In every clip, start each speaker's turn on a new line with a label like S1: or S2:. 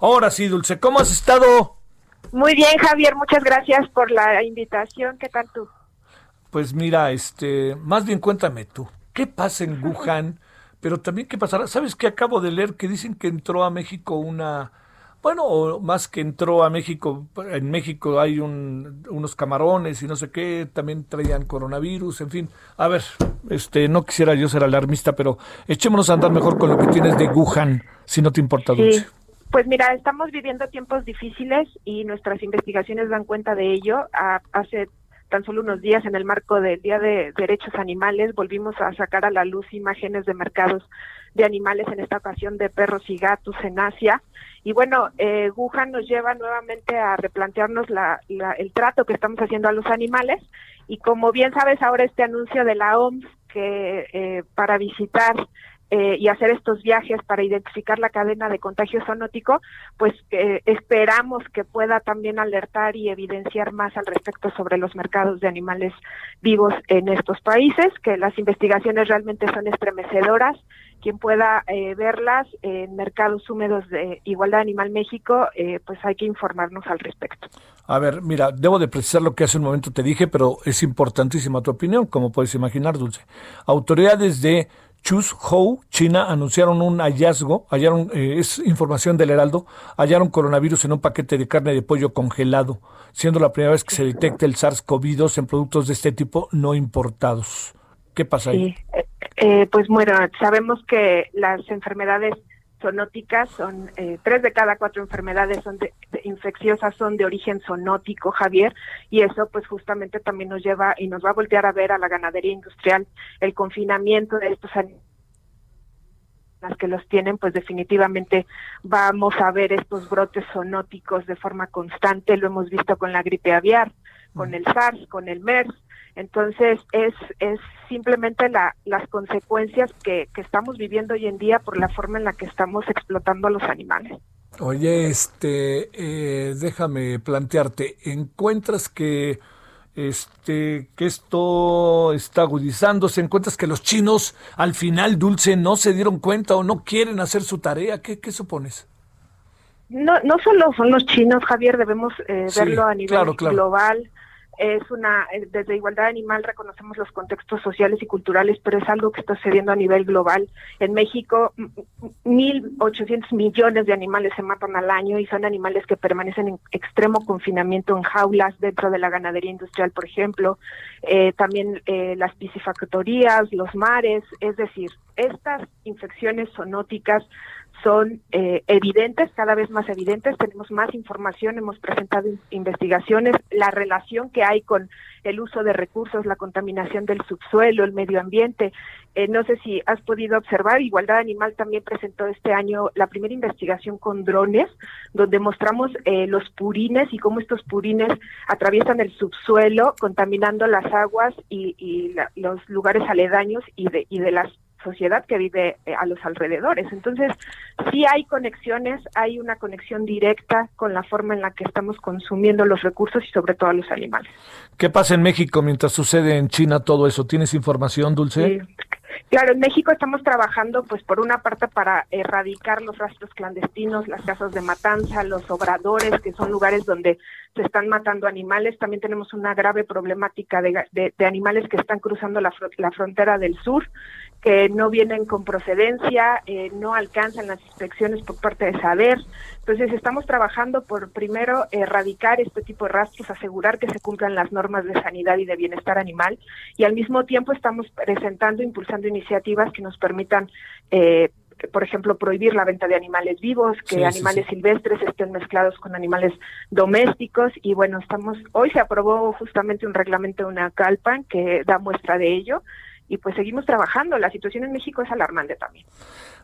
S1: Ahora sí, Dulce, ¿cómo has estado?
S2: Muy bien, Javier, muchas gracias por la invitación. ¿Qué tal tú?
S1: Pues mira, este, más bien cuéntame tú, ¿qué pasa en Wuhan? Pero también qué pasará. ¿Sabes qué acabo de leer? Que dicen que entró a México una, bueno, o más que entró a México, en México hay un, unos camarones y no sé qué, también traían coronavirus, en fin. A ver, este, no quisiera yo ser alarmista, pero echémonos a andar mejor con lo que tienes de Wuhan, si no te importa, Dulce.
S2: Pues mira, estamos viviendo tiempos difíciles y nuestras investigaciones dan cuenta de ello. Hace tan solo unos días, en el marco del Día de Derechos Animales, volvimos a sacar a la luz imágenes de mercados de animales, en esta ocasión de perros y gatos en Asia. Y bueno, eh, nos lleva nuevamente a replantearnos la, la- el trato que estamos haciendo a los animales. Y como bien sabes, ahora este anuncio de la OMS que eh, para visitar eh, y hacer estos viajes para identificar la cadena de contagio zoonótico, pues eh, esperamos que pueda también alertar y evidenciar más al respecto sobre los mercados de animales vivos en estos países, que las investigaciones realmente son estremecedoras. Quien pueda eh, verlas en mercados húmedos de Igualdad Animal México, eh, pues hay que informarnos al respecto.
S1: A ver, mira, debo de precisar lo que hace un momento te dije, pero es importantísima tu opinión, como puedes imaginar, Dulce. Autoridades de Chuzhou, China, anunciaron un hallazgo, hallaron, eh, es información del Heraldo, hallaron coronavirus en un paquete de carne de pollo congelado, siendo la primera vez que se detecta el SARS-CoV-2 en productos de este tipo no importados. ¿Qué pasa ahí?
S2: Sí, eh, eh, pues bueno, sabemos que las enfermedades zoonóticas son eh, tres de cada cuatro enfermedades son de- de- infecciosas son de origen zoonótico, Javier, y eso pues justamente también nos lleva y nos va a voltear a ver a la ganadería industrial el confinamiento de estos animales las que los tienen, pues definitivamente vamos a ver estos brotes zoonóticos de forma constante, lo hemos visto con la gripe aviar, con el SARS, con el MERS, entonces es, es simplemente la, las consecuencias que, que estamos viviendo hoy en día por la forma en la que estamos explotando a los animales.
S1: Oye, este, eh, déjame plantearte, ¿encuentras que este que esto está agudizándose? ¿Encuentras que los chinos al final, Dulce, no se dieron cuenta o no quieren hacer su tarea? ¿Qué, qué supones?
S2: No, no solo son los chinos, Javier, debemos eh,
S1: Sí,
S2: verlo a nivel
S1: claro, claro.
S2: global. Es una, eh, desde Igualdad Animal reconocemos los contextos sociales y culturales, pero es algo que está sucediendo a nivel global. En México, m- m- 1.800 millones de animales se matan al año y son animales que permanecen en extremo confinamiento en jaulas dentro de la ganadería industrial, por ejemplo. Eh, también eh, las piscifactorías, los mares, es decir, estas infecciones zoonóticas son eh, evidentes, cada vez más evidentes, tenemos más información, hemos presentado in- investigaciones, la relación que hay con el uso de recursos, la contaminación del subsuelo, el medio ambiente. Eh, no sé si has podido observar, Igualdad Animal también presentó este año la primera investigación con drones, donde mostramos eh, los purines y cómo estos purines atraviesan el subsuelo, contaminando las aguas y, y la- los lugares aledaños y de, y de las sociedad que vive eh, a los alrededores. Entonces, sí hay conexiones, hay una conexión directa con la forma en la que estamos consumiendo los recursos y sobre todo a los animales.
S1: ¿Qué pasa en México mientras sucede en China todo eso? ¿Tienes información, Dulce?
S2: Sí. Claro, en México estamos trabajando, pues, por una parte para erradicar los rastros clandestinos, las casas de matanza, los obradores, que son lugares donde se están matando animales. También tenemos una grave problemática de, de- de animales que están cruzando la, la frontera del sur, que no vienen con procedencia, eh, no alcanzan las inspecciones por parte de saber. Entonces, estamos trabajando por primero erradicar este tipo de rastros, asegurar que se cumplan las normas de sanidad y de bienestar animal, y al mismo tiempo estamos presentando, impulsando iniciativas que nos permitan eh, por ejemplo, prohibir la venta de animales vivos, que
S1: Sí, sí,
S2: animales
S1: sí.
S2: silvestres estén mezclados con animales domésticos y bueno, estamos hoy se aprobó justamente un reglamento de una calpan que da muestra de ello y pues seguimos trabajando. La situación en México es alarmante también.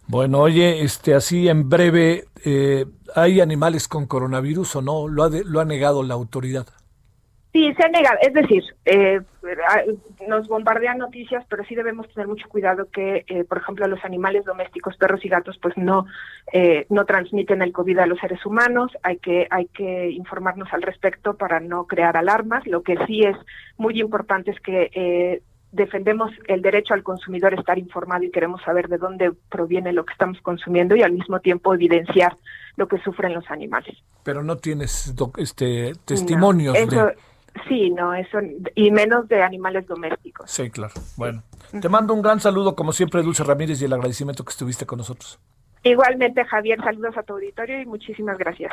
S1: Bueno, oye, este, así en breve, eh, ¿hay animales con coronavirus o no? ¿Lo ha, lo ha negado la autoridad?
S2: Sí, se ha negado. Es decir, eh, nos bombardean noticias, pero sí debemos tener mucho cuidado que, eh, por ejemplo, los animales domésticos, perros y gatos, pues no eh, no transmiten el COVID a los seres humanos. Hay que hay que informarnos al respecto para no crear alarmas. Lo que sí es muy importante es que defendemos el derecho al consumidor a estar informado y queremos saber de dónde proviene lo que estamos consumiendo y al mismo tiempo evidenciar lo que sufren los animales.
S1: Pero no tienes este testimonios de
S2: Sí, no, eso, y menos de animales domésticos.
S1: Sí, claro. Bueno, te mando un gran saludo, como siempre, Dulce Ramírez, y el agradecimiento que estuviste con nosotros.
S2: Igualmente, Javier, saludos a tu auditorio y muchísimas gracias.